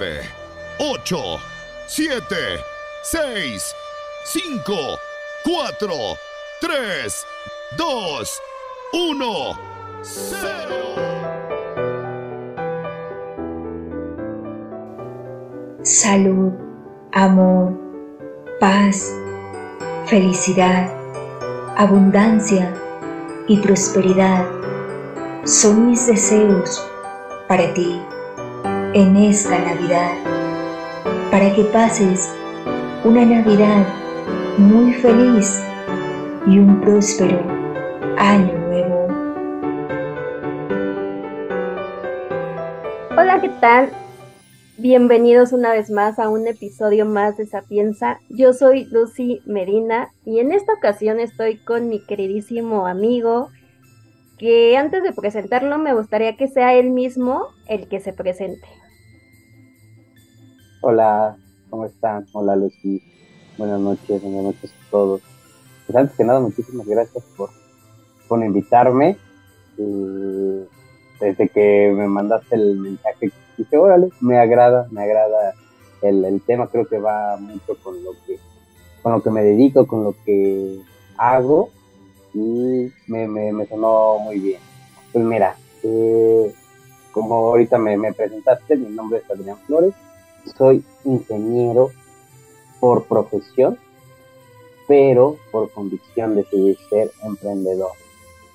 10, 9, 8, 7, 6, 5, 4, 3, 2, 1, 0. Salud, amor, paz, felicidad, abundancia y prosperidad son mis deseos para ti en esta Navidad, para que pases una Navidad muy feliz y un próspero año nuevo. Hola, ¿qué tal? Bienvenidos una vez más a un episodio más de Sapienza. Yo soy Lucy Medina y en esta ocasión estoy con mi queridísimo amigo que antes de presentarlo me gustaría que sea él mismo el que se presente. Hola, ¿cómo están? Hola Lucy, buenas noches, buenas noches a todos. Pues antes que nada, muchísimas gracias por, por invitarme. desde que me mandaste el mensaje, dije, órale, me agrada, me agrada el, el, tema, creo que va mucho con lo que, con lo que me dedico, con lo que hago y me, me, sonó muy bien. Pues mira, eh, como ahorita me, me presentaste, mi nombre es Adrián Flores soy ingeniero por profesión, pero por convicción decidí ser emprendedor.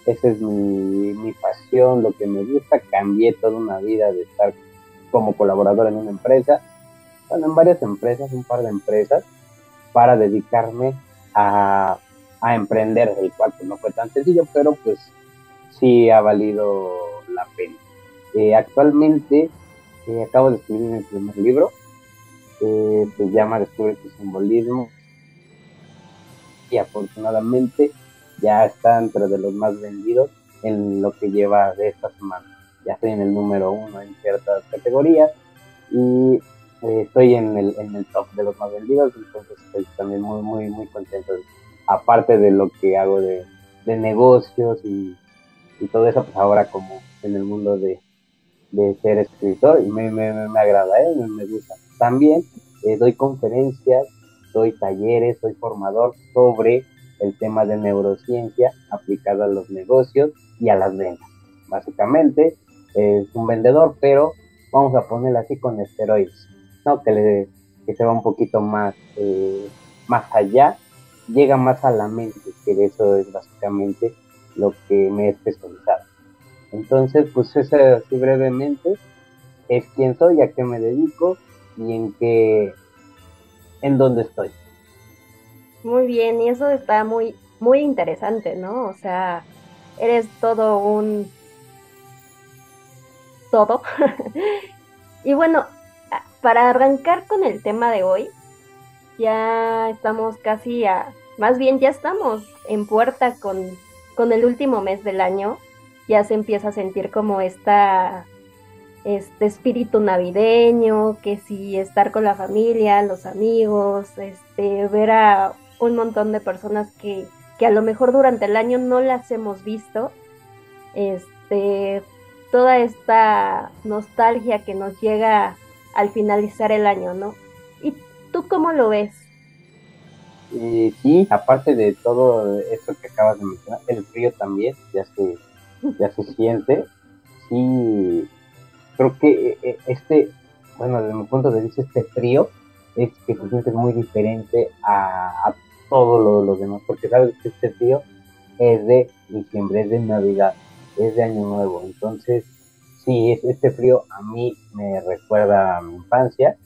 Esa es mi, mi, pasión, lo que me gusta. Cambié toda una vida de estar como colaborador en una empresa, bueno, en varias empresas, un par de empresas, para dedicarme a, a emprender, el cual pues, no fue tan sencillo, pero pues sí ha valido la pena. Eh, actualmente acabo de escribir mi primer libro, eh, se llama Descubre tu simbolismo y afortunadamente ya está entre los más vendidos en lo que lleva de esta semana. Ya estoy en el número uno en ciertas categorías y eh, estoy en el, en el top de los más vendidos, entonces estoy también muy, muy, muy contento. Aparte de lo que hago de, de negocios y, y todo eso, pues ahora como en el mundo de, de ser escritor y me, me, me agrada, ¿eh? me, gusta. También eh, doy conferencias, doy talleres, soy formador sobre el tema de neurociencia aplicado a los negocios y a las ventas. Básicamente es un vendedor, pero vamos a ponerlo así con esteroides, ¿no? que, le, que se va un poquito más, eh, más allá, llega más a la mente, que eso es básicamente lo que me he especializado. Entonces, pues eso así brevemente es quién soy, a qué me dedico y en qué, en dónde estoy. Muy bien, y eso está muy, muy interesante, ¿no? O sea, eres todo un todo. y bueno, para arrancar con el tema de hoy, ya estamos casi a, más bien ya estamos en puerta con, con el último mes del año ya se empieza a sentir como esta este espíritu navideño, que si estar con la familia, los amigos, este, ver a un montón de personas que, que a lo mejor durante el año no las hemos visto, este, toda esta nostalgia que nos llega al finalizar el año, ¿no? ¿Y tú cómo lo ves? Eh, sí, aparte de todo eso que acabas de mencionar, el frío también, ya se ya se siente. Sí, creo que eh, eh, este, bueno, desde mi punto de vista, este frío es que se siente muy diferente a, todo lo, lo, demás, porque sabes que este frío es de diciembre, es de Navidad, es de Año Nuevo. Entonces, sí, este frío a mí me recuerda a mi infancia,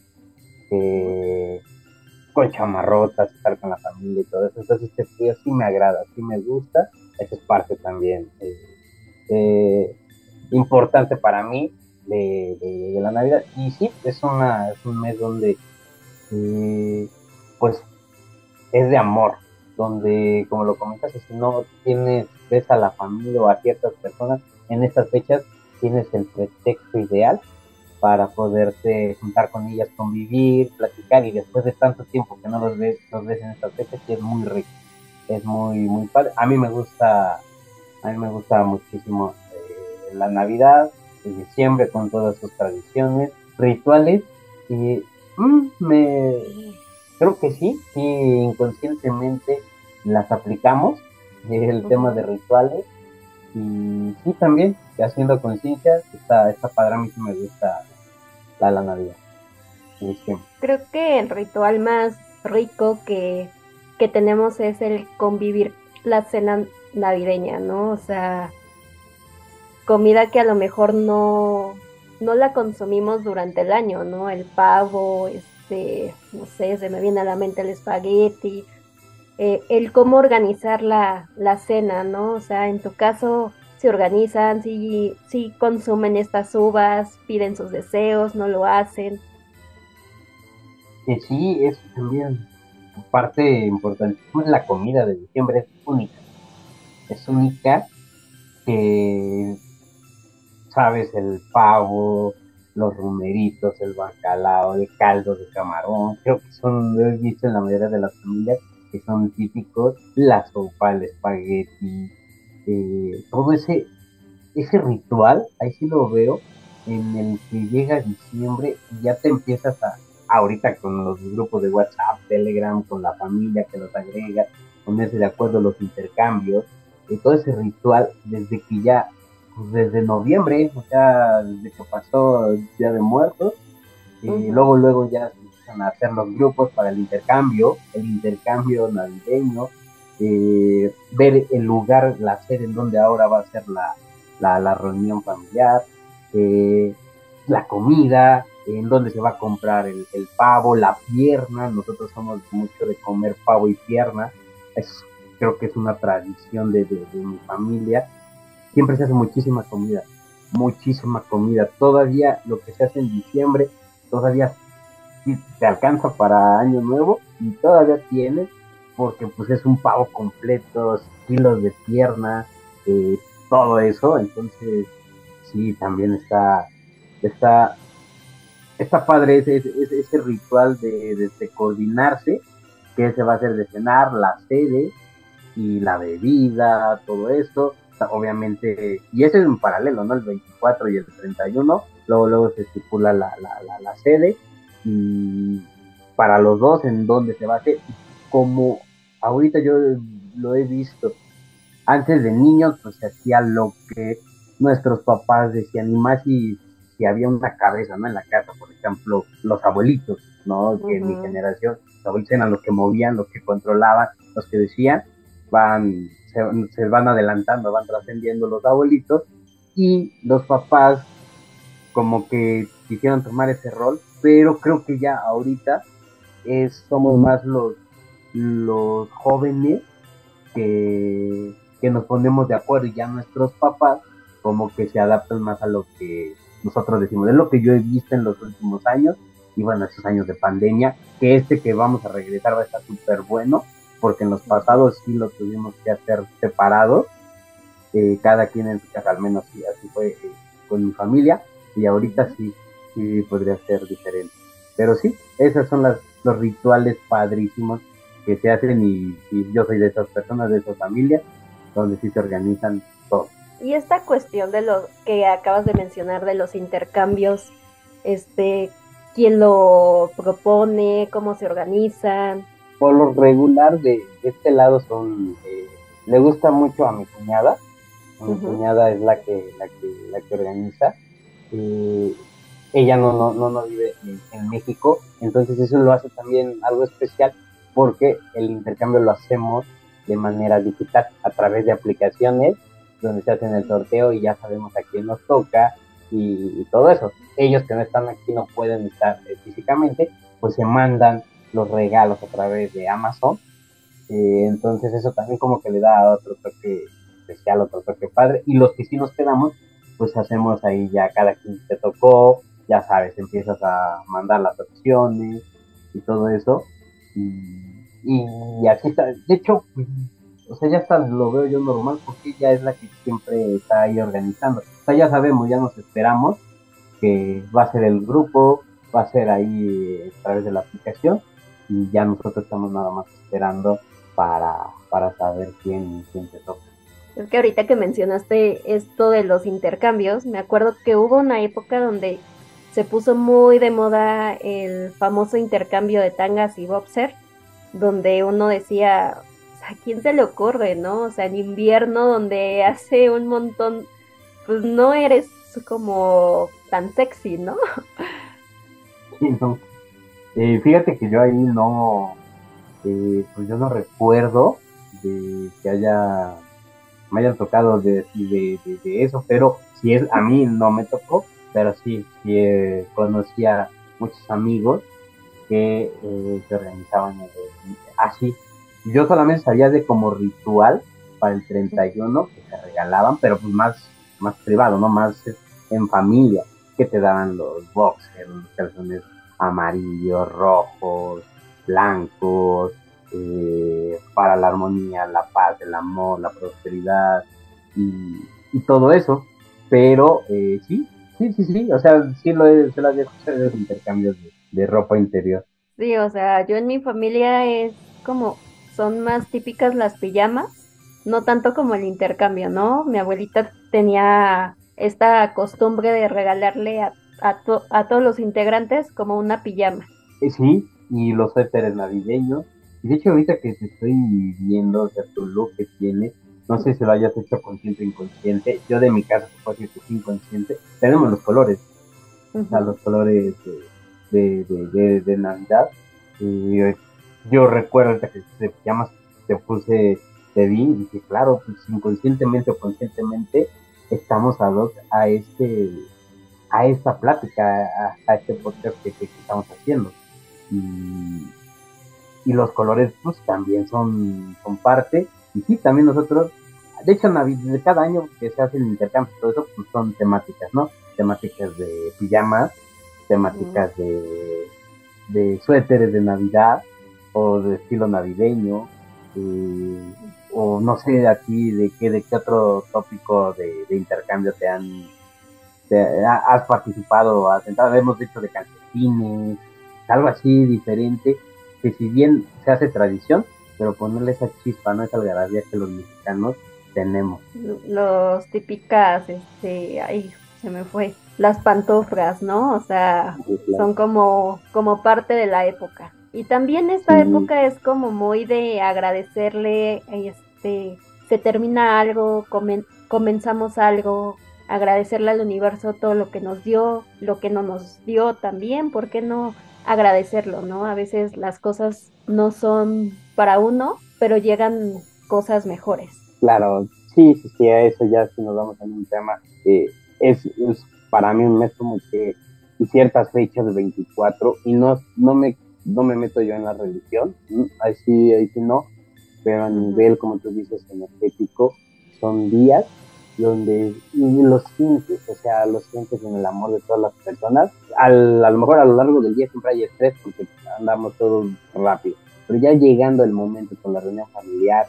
con chamarrotas, estar con la familia y todo eso. Entonces, este frío sí me agrada, sí me gusta. Esa es parte también. Eh, eh, importante para mí de, la Navidad. Y sí, es, una, es un mes donde, eh, pues, es de amor, donde, como lo comentaste, si no tienes, ves a la familia o a ciertas personas en estas fechas, tienes el pretexto ideal para poderte juntar con ellas, convivir, platicar y después de tanto tiempo que no los ves, los ves en estas fechas, es muy rico, es muy, muy padre. A mí me gusta a mí me gusta muchísimo eh, la Navidad, de diciembre con todas sus tradiciones, rituales, y mm, me creo que sí, sí, inconscientemente las aplicamos, el tema de rituales, y sí también, haciendo conciencia, está, está padre, a mí sí me gusta la, la Navidad. Creo que el ritual más rico que, que tenemos es el convivir la cena navideña, ¿no? O sea, comida que a lo mejor no, no la consumimos durante el año, ¿no? El pavo, este, no sé, se me viene a la mente el espagueti, eh, el cómo organizar la, la, cena, ¿no? O sea, en tu caso, se organizan, si, si consumen estas uvas, piden sus deseos, no lo hacen. Que sí, es también parte importante. La comida de diciembre es única. Es única que sabes, el pavo, los rumeritos, el bacalao, el caldo de camarón, creo que son, lo he visto en la mayoría de las familias, que son típicos, la sopa, el espagueti, eh, todo ese, ese ritual, ahí sí lo veo, en el que llega diciembre y ya te empiezas a, ahorita con los grupos de WhatsApp, Telegram, con la familia que los agrega, ponerse de acuerdo los intercambios, y todo ese ritual desde que ya pues, desde noviembre, o sea, desde que pasó el Día de Muertos, y luego, luego ya se empiezan a hacer los grupos para el intercambio, el intercambio navideño, eh, ver el lugar, la sede en donde ahora va a ser la, la, reunión familiar, eh, la comida, en donde se va a comprar el, pavo, la pierna, nosotros somos mucho de comer pavo y pierna, es, creo que es una tradición de, de mi familia, siempre se hace muchísima comida, muchísima comida. Todavía lo que se hace en diciembre, todavía te alcanza para año nuevo y todavía tienes, porque pues es un pavo completo, kilos de pierna, eh, todo eso. Entonces, sí, también está, está, está padre ese, ese, ritual de, de, coordinarse, que se va a hacer de cenar, la sede y la bebida, todo eso obviamente, y ese es en paralelo, ¿no? El 24 y el 31, luego, luego se estipula la, la, la, sede y para los dos en dónde se va a hacer. Como ahorita yo lo he visto, antes de niños pues se hacía lo que nuestros papás decían, y más si, si había una cabeza, ¿no? En la casa, por ejemplo, los abuelitos, ¿no? Que en mi generación, los abuelitos eran los que movían, los que controlaban, los que decían, van se, van adelantando, van trascendiendo los abuelitos y los papás como que quisieron tomar ese rol, pero creo que ya ahorita es, somos más los, los jóvenes que, que nos ponemos de acuerdo y ya nuestros papás como que se adaptan más a lo que nosotros decimos. Es lo que yo he visto en los últimos años y bueno, estos años de pandemia, que este que vamos a regresar va a estar súper bueno porque en los pasados sí lo tuvimos que hacer separados, eh, cada quien en su casa, al menos sí, así fue eh, con mi familia, y ahorita sí, sí podría ser diferente. Pero sí, esos son las, los rituales padrísimos que se hacen y, yo soy de esas personas, de esas familias, donde sí se organizan todo. Y esta cuestión de lo que acabas de mencionar de los intercambios, este, quién lo propone, cómo se organizan, por lo regular de, este lado son eh, le gusta mucho a mi cuñada. Mi cuñada es la que la que la que organiza. Ella no no no, no vive en, México. Entonces eso lo hace también algo especial porque el intercambio lo hacemos de manera digital a través de aplicaciones donde se hacen el sorteo y ya sabemos a quién nos toca y, y todo eso. Ellos que no están aquí no pueden estar eh, físicamente pues se mandan los regalos a través de Amazon. Eh, entonces eso también como que le da otro toque especial, otro toque padre. Y los que sí nos quedamos, pues hacemos ahí ya cada quien te tocó, ya sabes, empiezas a mandar las opciones y todo eso. Y, y así está. De hecho, o sea, ya está, lo veo yo normal porque ella es la que siempre está ahí organizando. O sea, ya sabemos, ya nos esperamos que va a ser el grupo, va a ser ahí a través de la aplicación y ya nosotros estamos nada más esperando para, para saber quién, quién se toca. Es que ahorita que mencionaste esto de los intercambios, me acuerdo que hubo una época donde se puso muy de moda el famoso intercambio de tangas y boxer, donde uno decía, ¿a quién se le ocurre, no? O sea, en invierno donde hace un montón, pues no eres como tan sexy, ¿no? Sí, no. Eh, fíjate que yo ahí no, eh, pues yo no recuerdo de que haya, me hayan tocado de, de, de, eso, pero si es, a mí no me tocó, pero sí, sí eh, conocí a muchos amigos que eh, se organizaban así. Yo solamente sabía de como ritual para el 31 que se regalaban, pero pues más, más privado, ¿no? Más en familia, que te daban los boxers, los calzones amarillos, rojos, blancos, eh, para la armonía, la paz, el amor, la prosperidad y, todo eso. Pero eh, sí, sí, sí, sí, o sea, sí lo he, se había escuchado los intercambios de, ropa interior. Sí, o sea, yo en mi familia es como, son más típicas las pijamas, no tanto como el intercambio, ¿no? Mi abuelita tenía esta costumbre de regalarle a, a, todos los integrantes como una pijama. Eh, sí, y los suéteres navideños. Y de hecho, ahorita que te estoy viendo, o sea, tu look que tienes, no sé si lo hayas hecho consciente o inconsciente. Yo de mi casa, puedo decir que es inconsciente. Tenemos los colores, o sea, los colores de, de, de, Navidad. Y yo recuerdo que te llamas, te puse, te vi y dije, claro, pues inconscientemente o conscientemente estamos a dos a este a esta plática, a, este podcast que, que, estamos haciendo. Y, y, los colores pues también son, son parte. Y sí, también nosotros, de hecho, de cada año que se hace el intercambio, todo eso, pues son temáticas, ¿no? Temáticas de pijamas, temáticas de, de suéteres de Navidad o de estilo navideño. Eh, o no sé aquí de qué, de qué otro tópico de, intercambio te han has participado, has entrado, hemos dicho de calcetines, algo así diferente, que si bien se hace tradición, pero ponerle esa chispa, no esa algarabía que los mexicanos tenemos. Los típicas, este, ahí se me fue, las pantoflas, ¿no? O sea, son como, como parte de la época. Y también esta época es como muy de agradecerle, este, se termina algo, comenzamos algo, agradecerle al universo todo lo que nos dio, lo que no nos dio también, ¿por qué no agradecerlo, no? A veces las cosas no son para uno, pero llegan cosas mejores. Claro, sí, sí, sí, a eso ya si nos vamos en un tema, eh, es, es, para mí un mes como que y ciertas fechas de 24 y no, no me no me meto yo en la religión, ahí sí, ahí sí no, pero a nivel, como tú dices, energético, son días donde los sientes, o sea, los sientes en el amor de todas las personas. Al, a lo mejor a lo largo del día siempre hay estrés porque andamos todos rápido, pero ya llegando el momento con la reunión familiar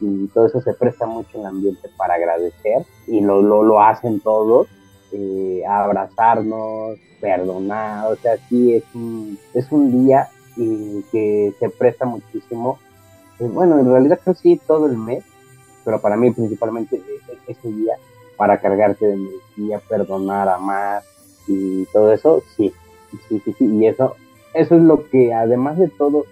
y todo eso se presta mucho el ambiente para agradecer y lo, lo, lo hacen todos, eh, abrazarnos, perdonar, o sea, sí es un, es un día y que se presta muchísimo. Eh, bueno, en realidad creo sí todo el mes, pero para mí principalmente e, e, ese día para cargarte de energía, perdonar, amar y todo eso, sí, sí, sí, sí, y eso, eso es lo que además de todo,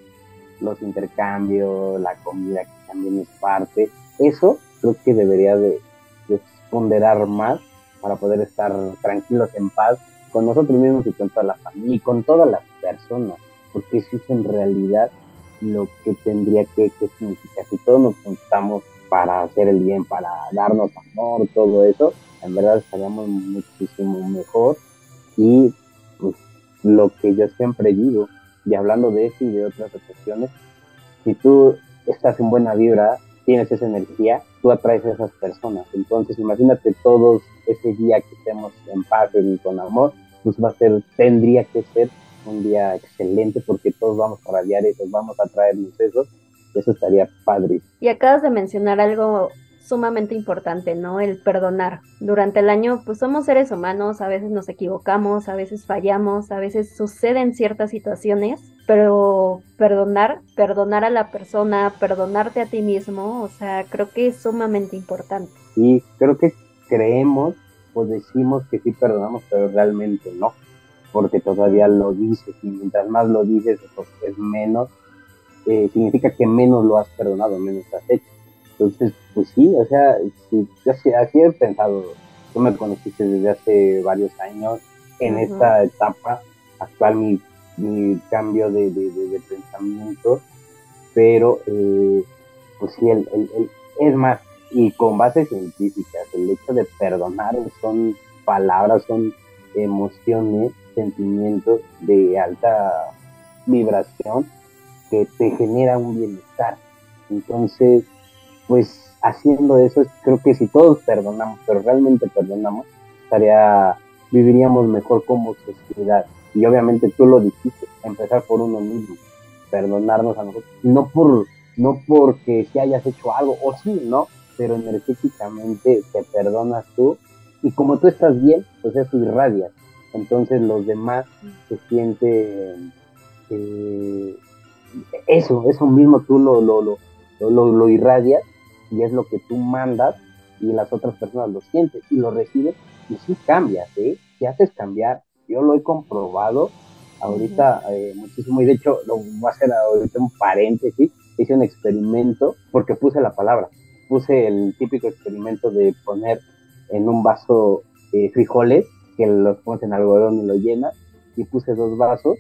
los intercambios, la comida que también es parte, eso creo que debería de, de ponderar más para poder estar tranquilos en paz con nosotros mismos y con toda la familia y con todas las personas porque eso es en realidad lo que tendría que, significar. Si todos nos juntamos para hacer el bien, para darnos amor, todo eso, en verdad estaríamos muchísimo mejor. Y pues, lo que yo siempre digo, y hablando de eso y de otras cuestiones, si tú estás en buena vibra, tienes esa energía, tú atraes a esas personas. Entonces, imagínate todos ese día que estemos en paz y con amor, pues va a ser, tendría que ser un día excelente porque todos vamos a radiar eso, vamos a traernos eso, eso estaría padre. Y acabas de mencionar algo sumamente importante, ¿no? El perdonar. Durante el año, pues somos seres humanos, a veces nos equivocamos, a veces fallamos, a veces suceden ciertas situaciones pero perdonar, perdonar a la persona, perdonarte a ti mismo, o sea, creo que es sumamente importante. Y creo que creemos o decimos que sí perdonamos, pero realmente no, porque todavía lo dices y mientras más lo dices es menos, eh, significa que menos lo has perdonado, menos has hecho. Entonces, pues sí, o sea, sí, así he pensado, tú me conociste desde hace varios años, en esta etapa actual mi mi cambio de, de, pensamiento, pero eh, pues sí, el, el, es más, y con bases científicas, el hecho de perdonar son palabras, son emociones, sentimientos de alta vibración que te genera un bienestar. Entonces, pues haciendo eso, creo que si todos perdonamos, pero realmente perdonamos, estaría, viviríamos mejor como sociedad y obviamente tú lo dijiste, empezar por uno mismo, perdonarnos a nosotros, no por no porque si hayas hecho algo, o sí, ¿no? Pero energéticamente te perdonas tú y como tú estás bien, pues eso irradia. Entonces los demás se sienten eh, eso, eso mismo tú lo, lo, lo, lo, lo irradias y es lo que tú mandas y las otras personas lo sienten y lo reciben y sí cambias, ¿eh? Te haces cambiar, yo lo he comprobado ahorita eh, muchísimo y de hecho lo voy a hacer ahorita un paréntesis, hice un experimento porque puse la palabra, puse el típico experimento de poner en un vaso eh, frijoles que los pones en algodón y lo llenas y puse dos vasos,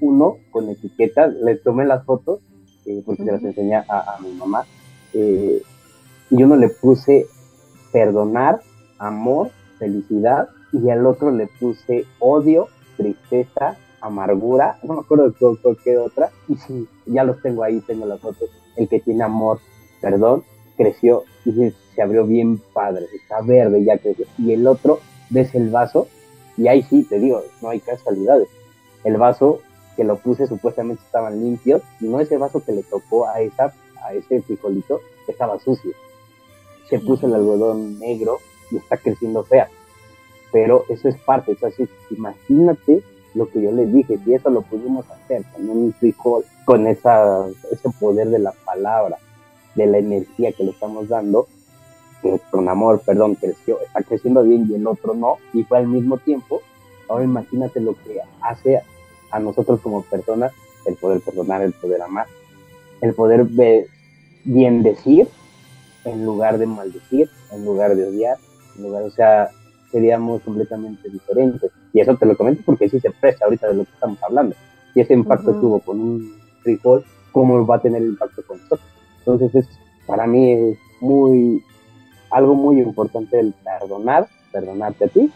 uno con etiquetas, le tomé las fotos eh, porque se las enseñé a, a mi mamá y uno le puse perdonar, amor, felicidad y al otro le puse odio, tristeza, amargura, no me acuerdo de cualquier otra, y sí, ya los tengo ahí, tengo las fotos, el que tiene amor, perdón, creció y se, abrió bien padre, está verde, ya creció, y el otro, ves el vaso, y ahí sí, te digo, no hay casualidades, el vaso que lo puse supuestamente estaban limpios, y no ese vaso que le tocó a esa, a ese frijolito, estaba sucio, se puso el algodón negro y está creciendo fea. Pero eso es parte, entonces imagínate lo que yo les dije, si eso lo pudimos hacer con un frijol, con esa, ese poder de la palabra, de la energía que le estamos dando, que con amor, perdón, creció, está creciendo bien y el otro no, y fue al mismo tiempo, ahora imagínate lo que hace a nosotros como personas el poder perdonar, el poder amar, el poder bien decir en lugar de maldecir, en lugar de odiar, en lugar, o sea, seríamos completamente diferentes. Y eso te lo comento porque sí se presta ahorita de lo que estamos hablando. Y ese impacto tuvo con un frijol, ¿cómo va a tener impacto con nosotros? Entonces, es, para mí es muy, algo muy importante el perdonar, perdonarte a ti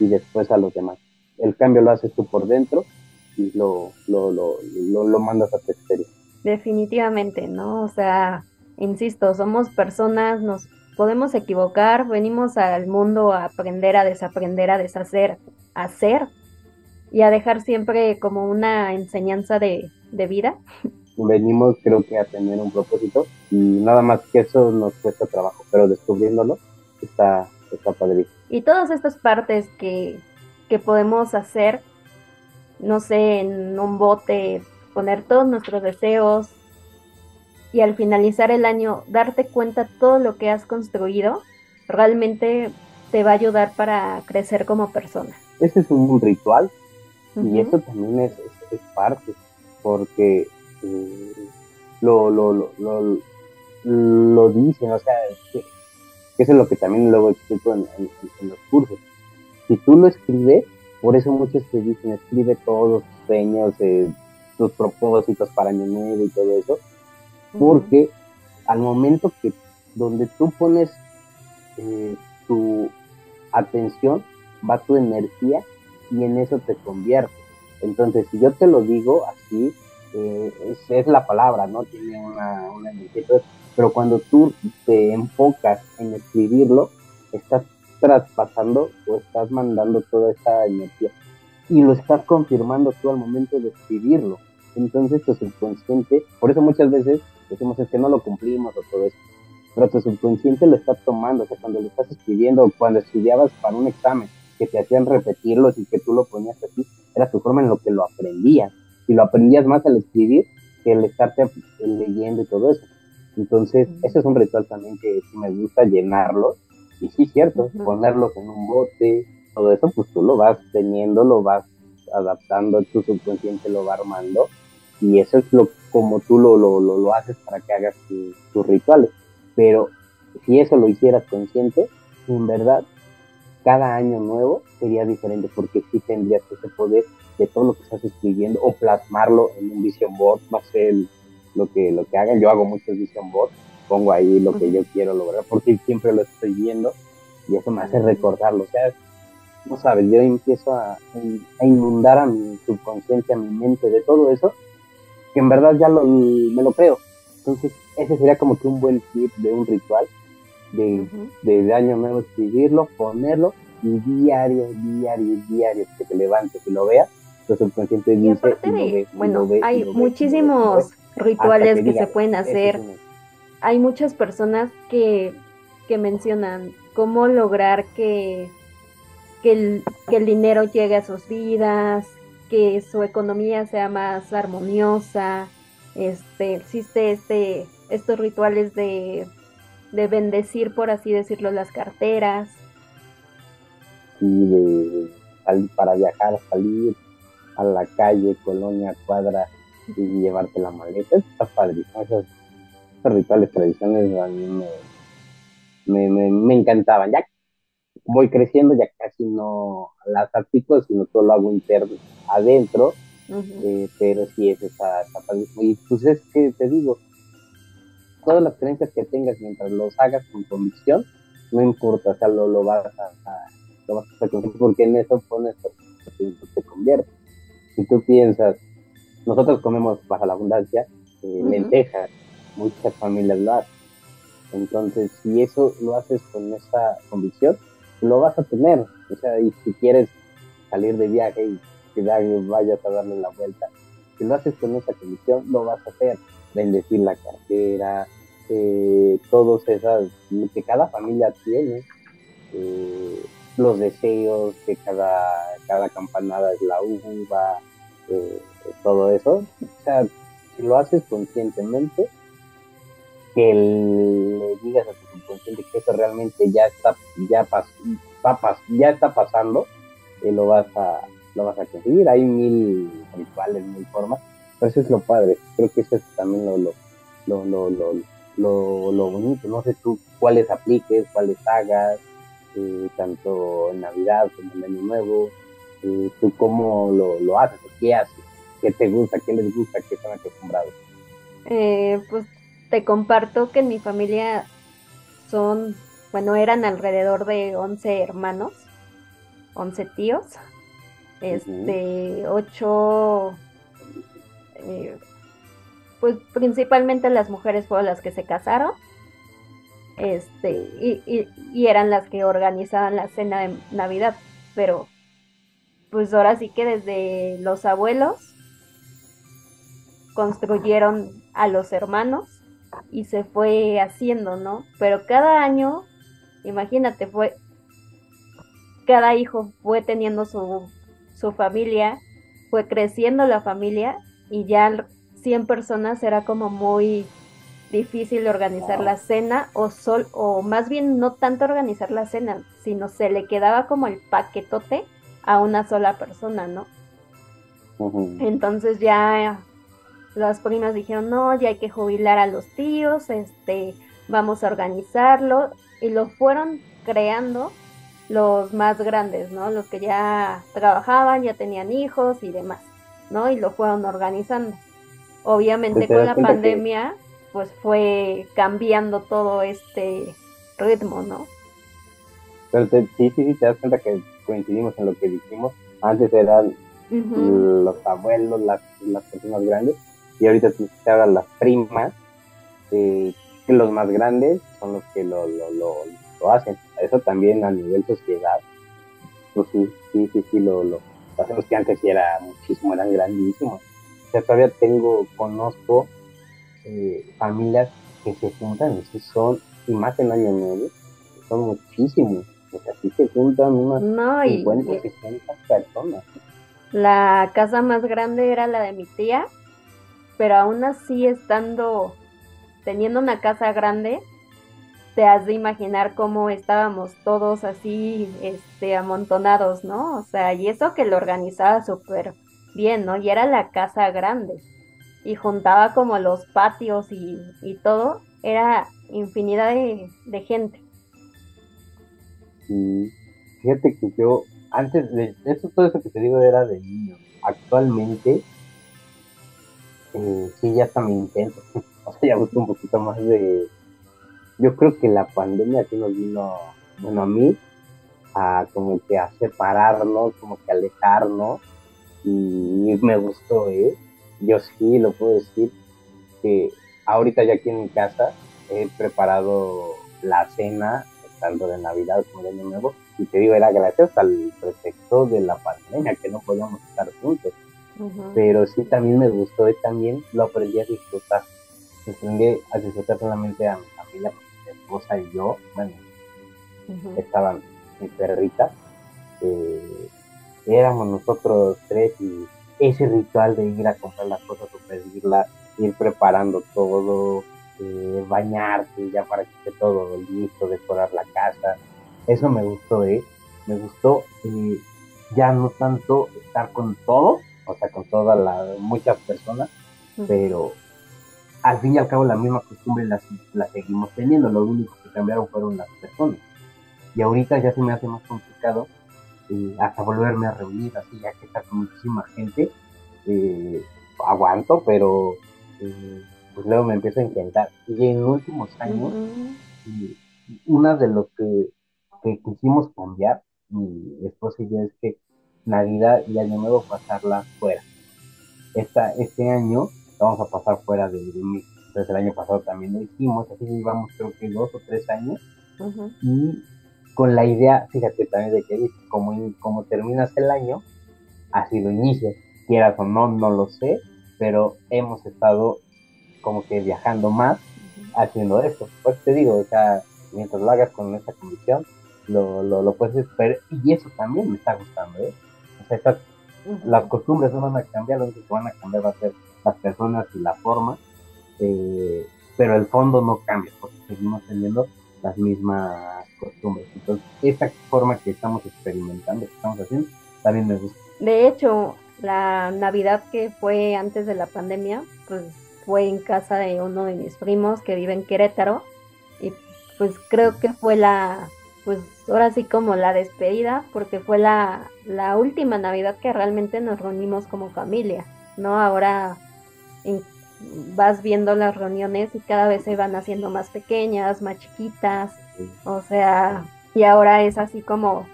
y después a los demás. El cambio lo haces tú por dentro lo, lo, lo, lo, mandas a tu exterior. Definitivamente, ¿no? O sea, insisto, somos personas, nos podemos equivocar, venimos al mundo a aprender, a desaprender, a deshacer, a hacer y a dejar siempre como una enseñanza de, vida. Venimos creo que a tener un propósito y nada más que eso nos cuesta trabajo, pero descubriéndolo está, está padrísimo. Y todas estas partes que, que podemos hacer, no sé, en un bote, poner todos nuestros deseos, y al finalizar el año darte cuenta todo lo que has construido, realmente te va a ayudar para crecer como persona. Ese es un ritual y eso también es, parte, porque eh, lo, lo, lo, lo, dicen, o sea, que, eso es lo que también luego explico en, los cursos. Si tú lo escribes, por eso muchos te dicen, escribe todos tus sueños, eh, tus propósitos para año nuevo y todo eso, porque al momento que donde tú pones eh, tu atención, va tu energía y en eso te convierte. Entonces, si yo te lo digo así, eh, es, la palabra, ¿no? Tiene una, una energía, pero cuando tú te enfocas en escribirlo, estás traspasando o estás mandando toda esa energía y lo estás confirmando tú al momento de escribirlo. Entonces tu subconsciente, por eso muchas veces decimos es que no lo cumplimos o todo eso. Pero tu subconsciente lo está tomando, o sea, cuando lo estás escribiendo o cuando estudiabas para un examen, que te hacían repetirlos y que tú lo ponías así, era tu forma en lo que lo aprendías. y lo aprendías más al escribir que el estarte leyendo y todo eso. Entonces, ese es un ritual también que sí me gusta llenarlo. Y sí, cierto, ponerlos en un bote, todo eso, pues tú lo vas teniendo, lo vas adaptando, tu subconsciente lo va armando. Y eso es lo como tú lo, lo, lo, haces para que hagas tus rituales. Pero si eso lo hicieras consciente, en verdad, cada año nuevo sería diferente porque sí tendrías ese poder de todo lo que estás escribiendo o plasmarlo en un vision board, va a ser lo que, lo que hagan. Yo hago muchos vision boards, pongo ahí lo que yo quiero lograr porque siempre lo estoy viendo y eso me hace recordarlo. O sea, no sabes, yo empiezo a, a inundar a mi subconsciente, a mi mente de todo eso, que en verdad ya lo, me lo creo. Entonces, ese sería como que un buen tip de un ritual de, de, año nuevo escribirlo, ponerlo y diario, diario, diario que te levantes y lo veas, tu subconsciente dice bueno, hay muchísimos rituales que, se pueden hacer. Hay muchas personas que, que mencionan cómo lograr que, que, el, dinero llegue a sus vidas, que su economía sea más armoniosa. Este, existe este, estos rituales de de bendecir, por así decirlo, las carteras. Y de salir para viajar, salir a la calle, colonia, cuadra y llevarte la maleta. Está padrísimo. Rituales, tradiciones a mí me, me, encantaban. Ya voy creciendo, ya casi no las aplico, sino todo lo hago interno, adentro. Eh, pero sí, es esa, esa Y pues es que te digo, todas las creencias que tengas mientras los hagas con convicción, no importa, o sea, lo, lo vas a, lo vas a porque en eso pones te convierte. Si tú piensas, nosotros comemos bajo la abundancia eh, lentejas, muchas familias lo. Entonces, si eso lo haces con esa convicción, lo vas a tener. O sea, y si quieres salir de viaje y que vayas a darle la vuelta, si lo haces con esa convicción, lo vas a hacer. Bendecir la cartera, eh, todos esas que cada familia tiene, eh, los deseos que cada, cada campanada es la uva, eh, todo eso. O sea, si lo haces conscientemente, que le digas a tu subconsciente que eso realmente ya está, ya pas, ya está pasando, eh, lo vas a lo vas a conseguir. Hay mil rituales, mil formas, pero eso es lo padre. Creo que eso es también lo, lo, lo, lo lo, lo bonito. No sé tú cuáles apliques, cuáles hagas, eh, tanto en Navidad como en Año Nuevo. Eh, tú cómo lo, lo haces, qué haces, qué te gusta, qué les gusta, qué están acostumbrados. Eh, pues te comparto que en mi familia son, bueno, eran alrededor de 11 hermanos, 11 tíos, este, 8 eh, pues principalmente las mujeres fueron las que se casaron este y, y, eran las que organizaban la cena de Navidad, pero pues ahora sí que desde los abuelos construyeron a los hermanos y se fue haciendo, ¿no? Pero cada año, imagínate, fue cada hijo fue teniendo su, su familia, fue creciendo la familia y ya 100 personas era como muy difícil organizar la cena o sol o más bien no tanto organizar la cena, sino se le quedaba como el paquetote a una sola persona, ¿no? Entonces ya las primas dijeron, "No, ya hay que jubilar a los tíos, este, vamos a organizarlo" y lo fueron creando los más grandes, ¿no? Los que ya trabajaban, ya tenían hijos y demás, ¿no? Y lo fueron organizando. Obviamente con la pandemia, pues fue cambiando todo este ritmo, ¿no? Pero sí, sí, sí, te das cuenta que coincidimos en lo que dijimos. Antes eran los abuelos, las, las personas grandes, y ahorita se hablan las primas, eh, que los más grandes son los que lo, lo, lo, hacen. Eso también a nivel sociedad, pues sí, sí, sí, sí, lo, lo hacemos que antes sí era muchísimo, eran grandísimos todavía tengo, conozco eh, familias que se juntan, y son, y más en año nuevo, son muchísimos. O sea, sí se juntan unas 50, 60 personas. la casa más grande era la de mi tía, pero aún así estando, teniendo una casa grande, te has de imaginar cómo estábamos todos así, este, amontonados, ¿no? O sea, y eso que lo organizaba súper bien, ¿no? Y era la casa grande. Y juntaba como los patios y, todo. Era infinidad de, gente. Y fíjate que yo, antes de eso, todo eso que te digo era de niño. Actualmente, eh, sí, ya está me intento. o sea, ya busco un poquito más de, yo creo que la pandemia aquí nos vino, bueno, a mí, a como que a separarnos, como que alejarnos, y me gustó, ¿eh? Yo sí lo puedo decir, que ahorita ya aquí en mi casa he preparado la cena, tanto de Navidad como de Año Nuevo, y te digo, era gracias al pretexto de la pandemia, que no podíamos estar juntos. Pero sí también me gustó y también lo aprendí a disfrutar. Aprendí a disfrutar solamente a mi familia, esposa y yo, bueno, estaban mi perrita, eh, éramos nosotros tres y ese ritual de ir a comprar las cosas o pedirlas, ir preparando todo, eh, bañarse ya para que esté todo listo, decorar la casa, eso me gustó, ¿eh? Me gustó eh, ya no tanto estar con todo, o sea, con todas las, muchas personas, pero al fin y al cabo la misma costumbre la, la seguimos teniendo, lo único que cambiaron fueron las personas. Y ahorita ya se me hace más complicado eh, hasta volverme a reunir, así ya que está con muchísima gente, eh, aguanto, pero eh, pues luego me empiezo a intentar. Y en los últimos años, una de lo que, que, quisimos cambiar, mi esposa y yo, es que Navidad y Año Nuevo pasarla fuera. Esta, este año vamos a pasar fuera de, mí. Entonces el año pasado también lo hicimos, así llevamos creo que dos o tres años. Y con la idea, fíjate también de que como, como terminas el año, así lo inicias. Quieras o no, no lo sé, pero hemos estado como que viajando más haciendo esto. Pues te digo, o sea, mientras lo hagas con esa condición, lo, lo, lo puedes ver. Y eso también me está gustando, ¿eh? Las costumbres no van a cambiar, lo único que van a cambiar va a ser las personas y la forma, eh, pero el fondo no cambia, porque seguimos teniendo las mismas costumbres. Entonces, esa forma que estamos experimentando, que estamos haciendo, también me gusta. De hecho, la Navidad que fue antes de la pandemia, pues fue en casa de uno de mis primos que vive en Querétaro y pues creo que fue la, pues ahora sí como la despedida, porque fue la, la última Navidad que realmente nos reunimos como familia, ¿no? Ahora vas viendo las reuniones y cada vez se van haciendo más pequeñas, más chiquitas, o sea, y ahora es así como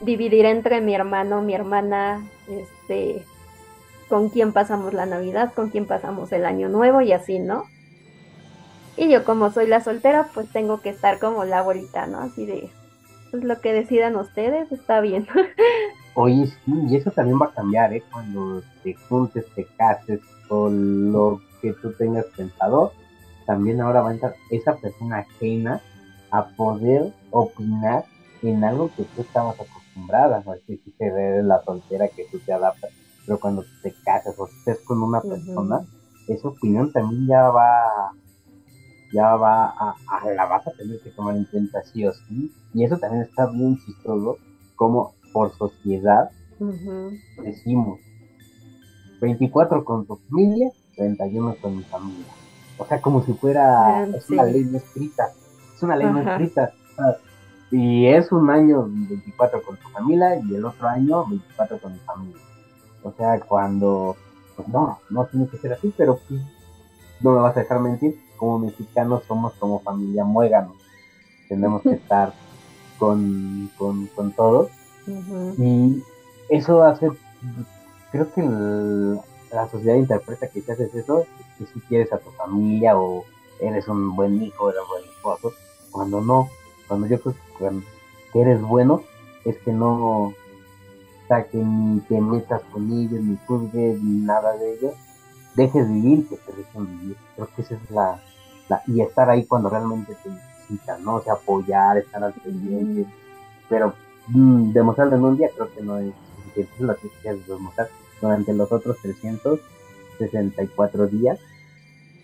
dividir entre mi hermano, mi hermana, este, con quién pasamos la Navidad, con quién pasamos el Año Nuevo y así, ¿no? Y yo como soy la soltera, pues tengo que estar como la abuelita, ¿no? Así de, pues lo que decidan ustedes está bien. Oye, sí, y eso también va a cambiar, ¿eh? Cuando te juntes, te cases, o lo que tú tengas pensado, también ahora va a entrar esa persona ajena a poder opinar en algo que tú estabas acostumbrada, ¿no? que si te ves la soltera que tú te adaptas, pero cuando te casas o estés con una persona, esa opinión también ya va ya va a, la vas a tener que tomar en cuenta sí o sí, y eso también está bien chistoso, como por sociedad decimos 24 con tu familia, 31 con mi familia. O sea, como si fuera es una ley no escrita, es una ley no escrita. y es un año 24 con tu familia y el otro año 24 con mi familia. O sea, cuando, pues no, no tiene que ser así, pero no me vas a dejar mentir, como mexicanos somos como familia muéganos. Tenemos que estar con, con, con todos. Y eso hace creo que la sociedad interpreta que si haces eso, que si quieres a tu familia o eres un buen hijo, eres un buen esposo, cuando no, cuando yo creo que, eres bueno, es que no, o sea, que ni te metas con ellos, ni juzgues, ni nada de ellos, dejes vivir, que te dejen vivir. Creo que esa es la, la y estar ahí cuando realmente te necesitan, ¿no? O sea, apoyar, estar al pendiente, pero mm, demostrarlo en un día creo que no es y entonces lo que demostrar durante los otros 364 días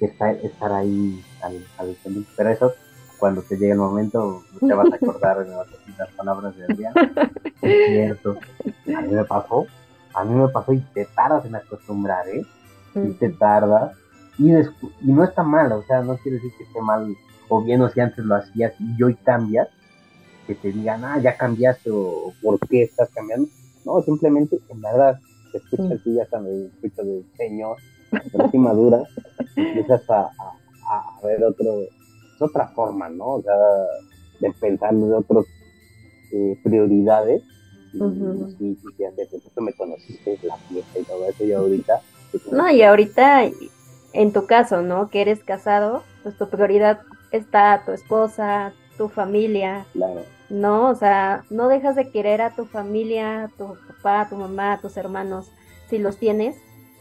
estar, estar ahí al, al feliz. Pero eso, cuando te llegue el momento, te vas a acordar de las palabras de Adrián. Es cierto. A mí me pasó, a mí me pasó y te tardas en acostumbrar, ¿eh? Y te tardas. Y, y no está mal, o sea, no quiere decir que esté mal, o bien o si antes lo hacías y hoy cambias, que te digan, ah, ya cambiaste o por qué estás cambiando. No, simplemente, en verdad, te escuchas y ya me escucho de señor, pero sí madura, empiezas a, a, ver otro, otra forma, ¿no? O sea, de pensar de otras eh, prioridades. Y, sí, sí, desde que me conociste, la fiesta y todo eso, y ahorita... No, y ahorita, en tu caso, ¿no? Que eres casado, pues tu prioridad está tu esposa, tu familia. Claro. No, o sea, no dejas de querer a tu familia, a tu papá, a tu mamá, a tus hermanos, si los tienes,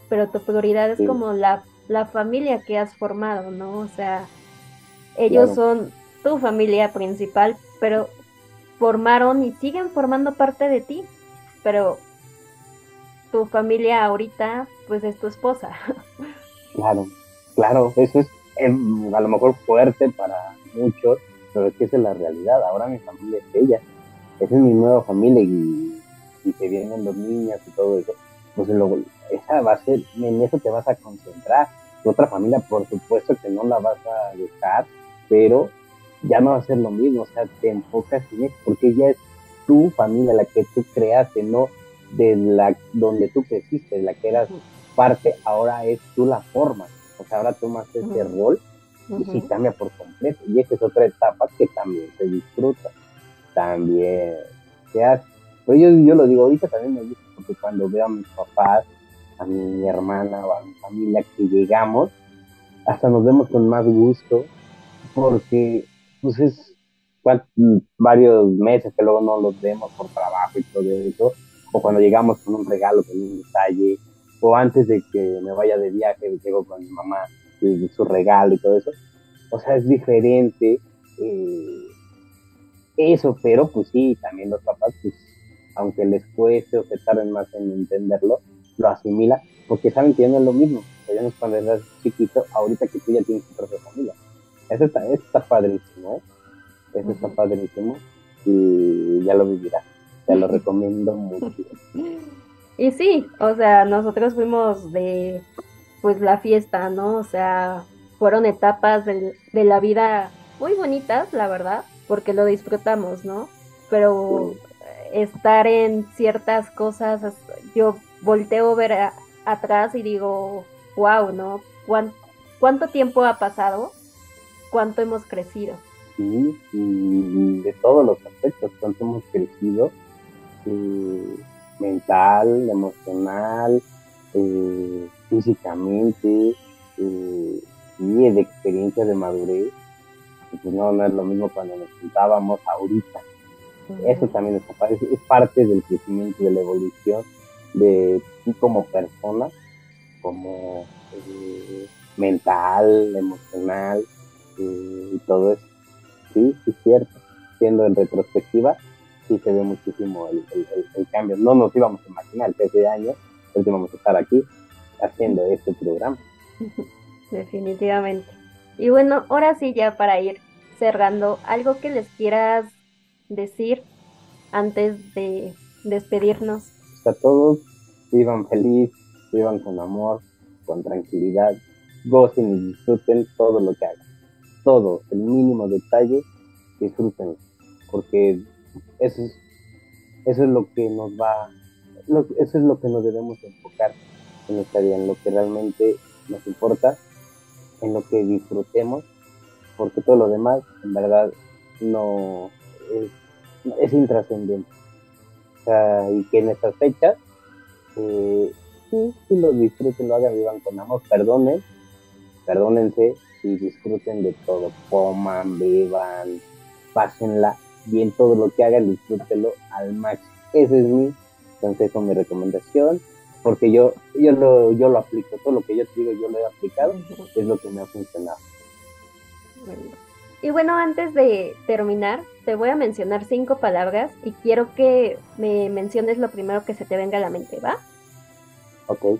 pero tu prioridad es como la, la, familia que has formado, ¿no? O sea, ellos son tu familia principal, pero formaron y siguen formando parte de ti, pero tu familia ahorita, pues es tu esposa. Claro, claro, eso es em, a lo mejor fuerte para muchos, pero es que esa es la realidad. Ahora mi familia es ella, esa es mi nueva familia y, y se vienen los niños y todo eso. Pues lo, esa va a ser, en eso te vas a concentrar. Tu otra familia, por supuesto que no la vas a dejar, pero ya no va a ser lo mismo, o sea, te enfocas en eso, porque ya es tu familia la que tú creaste, no de la donde tú creciste, de la que eras parte, ahora es tú la forma, o sea, ahora tomas ese rol y sí cambia por completo, y esa es otra etapa que también se disfruta, también se hace. Pero yo, yo lo digo, ahorita también me gusta, porque cuando veo a mis papás, a mi hermana o a mi familia que llegamos, hasta nos vemos con más gusto, porque pues es varios meses que luego no los vemos por trabajo y todo eso, o cuando llegamos con un regalo, con un detalle, o antes de que me vaya de viaje, llego con mi mamá y su regalo y todo eso. O sea, es diferente eh, eso, pero pues sí, también los papás, pues, aunque les cueste o se tarden más en entenderlo, lo asimila, porque saben que ya no es lo mismo. ya no es cuando eras chiquito, ahorita que tú ya tienes tu propia familia. Eso está, eso está padrísimo, ¿eh? Eso está padrísimo y ya lo vivirás. Te lo recomiendo mucho. Y sí, o sea, nosotros fuimos de pues la fiesta, ¿no? O sea, fueron etapas de, de la vida muy bonitas, la verdad, porque lo disfrutamos, ¿no? Pero estar en ciertas cosas, yo volteo ver atrás y digo, wow, ¿no? ¿Cuánto tiempo ha pasado? ¿Cuánto hemos crecido? Sí, y de todos los aspectos, cuánto hemos crecido, eh, mental, emocional, eh, físicamente, eh, y de experiencia de madurez. Pues no, no es lo mismo cuando nos juntábamos ahorita. Eso también es, es parte del crecimiento, de la evolución de ti como persona, como eh, mental, emocional eh, y todo eso. Sí, sí, es cierto. Siendo en retrospectiva, sí se ve muchísimo el, cambio. No nos íbamos a imaginar que ese año pues íbamos a estar aquí haciendo este programa. Definitivamente. Y bueno, ahora sí, ya para ir cerrando, algo que les quieras decir antes de despedirnos a todos, vivan feliz, vivan con amor, con tranquilidad, gocen y disfruten todo lo que hagan. Todo, el mínimo detalle, disfruten, porque eso es, eso es lo que nos va, eso es lo que nos debemos enfocar en nuestra vida, en lo que realmente nos importa, en lo que disfrutemos, porque todo lo demás, en verdad, no es, intrascendente y que en estas fechas, eh, sí, sí lo disfruten, lo hagan, vivan con amor, perdonen, perdónense y disfruten de todo, coman, beban, pásenla bien todo lo que hagan, disfrútenlo al máximo. Ese es mi consejo, mi recomendación, porque yo, yo, lo, yo lo aplico, todo lo que yo te digo yo lo he aplicado, es lo que me ha funcionado. Y bueno, antes de terminar, te voy a mencionar cinco palabras y quiero que me menciones lo primero que se te venga a la mente, ¿va? Ok,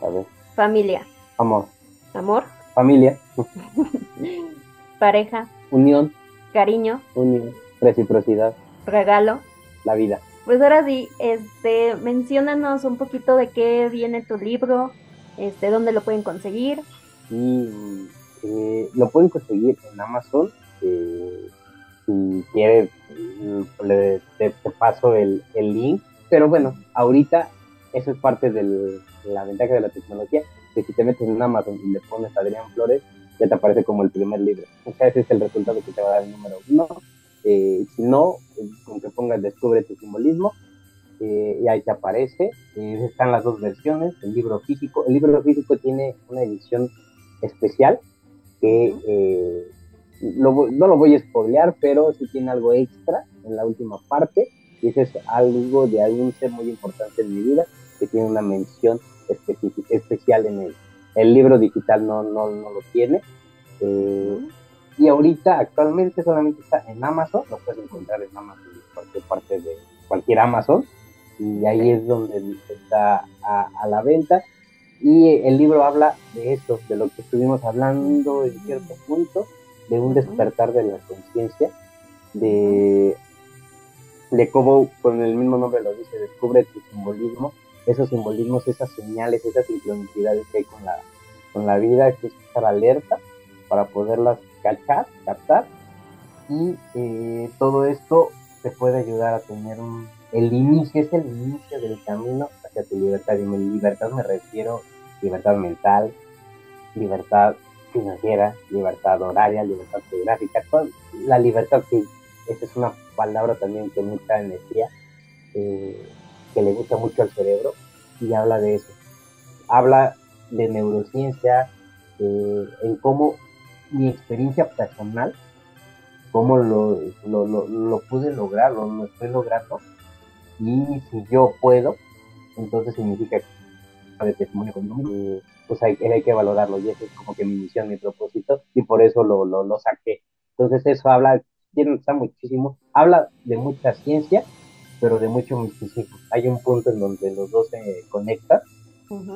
a ver. Familia. Amor. Amor. Familia. Pareja. Unión. Cariño. Unión. Reciprocidad. Regalo. La vida. Pues ahora sí, este, menciónanos un poquito de qué viene tu libro, este, dónde lo pueden conseguir. Y eh, lo pueden conseguir en Amazon. Eh, si quieres, le, te, paso el, el, link. Pero bueno, ahorita eso es parte de la ventaja de la tecnología, que si te metes en Amazon y le pones Adrián Flores, ya te aparece como el primer libro. O sea, ese es el resultado que te va a dar el número uno. Eh, si no, con que pongas Descubre tu simbolismo, eh, y ahí te aparece. Eh, están las dos versiones, el libro físico. El libro físico tiene una edición especial que no lo voy a spoilear, pero sí tiene algo extra en la última parte. Y ese es algo de algún ser muy importante en mi vida que tiene una mención especial en él. El libro digital no, no, no lo tiene. Y ahorita, actualmente, solamente está en Amazon, lo puedes encontrar en Amazon, en cualquier parte de cualquier Amazon, y ahí es donde está a, la venta. Y el libro habla de esto, de lo que estuvimos hablando en cierto punto, de un despertar de la conciencia, de, de cómo, con el mismo nombre lo dice, descubre tu simbolismo, esos simbolismos, esas señales, esas sincronicidades que hay con la, con la vida, que es estar alerta para poderlas cachar, captar, y eh, todo esto te puede ayudar a tener un, el inicio, es el inicio del camino hacia tu libertad, y mi libertad me refiero libertad mental, libertad financiera, libertad horaria, libertad geográfica, toda la libertad que esa es una palabra también con mucha energía, eh, que le gusta mucho al cerebro y habla de eso. Habla de neurociencia, eh, en cómo mi experiencia personal, cómo lo, lo, lo, pude lograr, lo, estoy logrando, y si yo puedo, entonces significa que de testimonio conmigo, pues hay, hay que valorarlo, y eso es como que mi misión, mi propósito, y por eso lo, lo, lo saqué. Entonces eso habla, tiene está muchísimo, habla de mucha ciencia, pero de mucho misticismo. Hay un punto en donde los dos se conectan,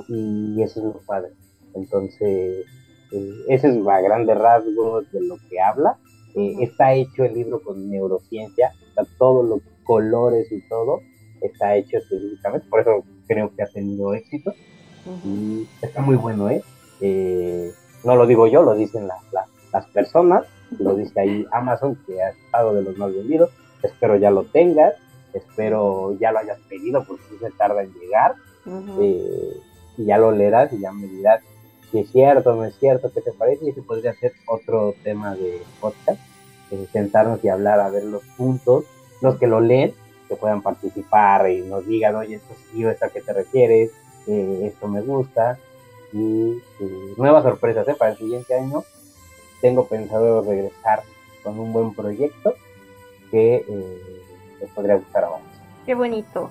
y eso es lo padre. Entonces, eh, ese es a grandes rasgos de lo que habla. Eh, está hecho el libro con neurociencia, todos los colores y todo está hecho específicamente, por eso creo que ha tenido éxito. Y está muy bueno, ¿eh? ¿eh? no lo digo yo, lo dicen las personas, lo dice ahí Amazon, que ha estado de los más vendidos. Espero ya lo tengas, espero ya lo hayas pedido porque se tarda en llegar. y ya lo leerás y ya me dirás si es cierto o no es cierto, qué te parece, y ese podría ser otro tema de podcast, sentarnos y hablar a ver los puntos, los que lo leen, que puedan participar y nos digan, oye, esto sí, esto a qué te refieres, eh, esto me gusta, y, nuevas sorpresas ¿eh? para el siguiente año. Tengo pensado regresar con un buen proyecto que eh, les podría gustar a varios. Qué bonito.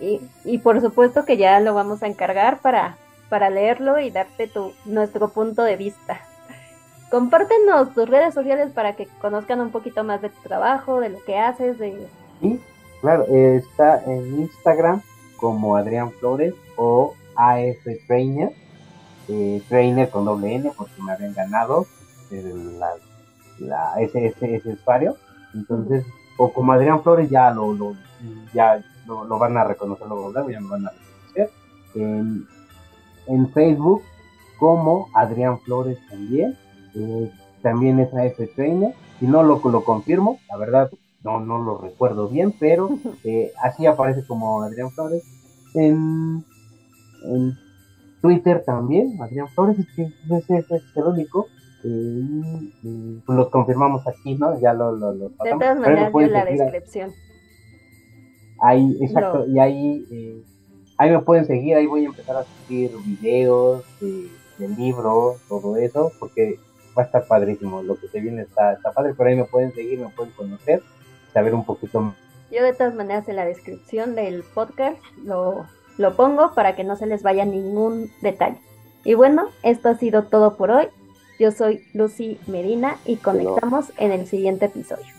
Y, y por supuesto que ya lo vamos a encargar para para leerlo y darte tu, nuestro punto de vista. Compártenos tus redes sociales para que conozcan un poquito más de tu trabajo, de lo que haces. De... Sí, claro, está en Instagram como Adrián Flores o AF Trainer, eh, Trainer con doble N porque me habían ganado la, la, ese, ese, usuario. Entonces, o como Adrián Flores ya lo, lo ya lo, van a reconocer luego, ya me van a reconocer en Facebook como Adrián Flores también. Eh, también es AF Trainer. Si no lo, lo confirmo, la verdad no, no lo recuerdo bien, pero eh, así aparece como Adrián Flores. En, Twitter también, Adrián Flores, es que ese, es el único. Eh, pues los confirmamos aquí, ¿no? Ya lo, lo, De todas maneras, la descripción. Ahí, exacto, y ahí ahí me pueden seguir, ahí voy a empezar a subir videos de, libros, todo eso, porque va a estar padrísimo, lo que se viene está, está padre, pero ahí me pueden seguir, me pueden conocer, saber un poquito más. Yo de todas maneras en la descripción del podcast lo, lo pongo para que no se les vaya ningún detalle. Y bueno, esto ha sido todo por hoy. Yo soy Lucy Medina y conectamos en el siguiente episodio.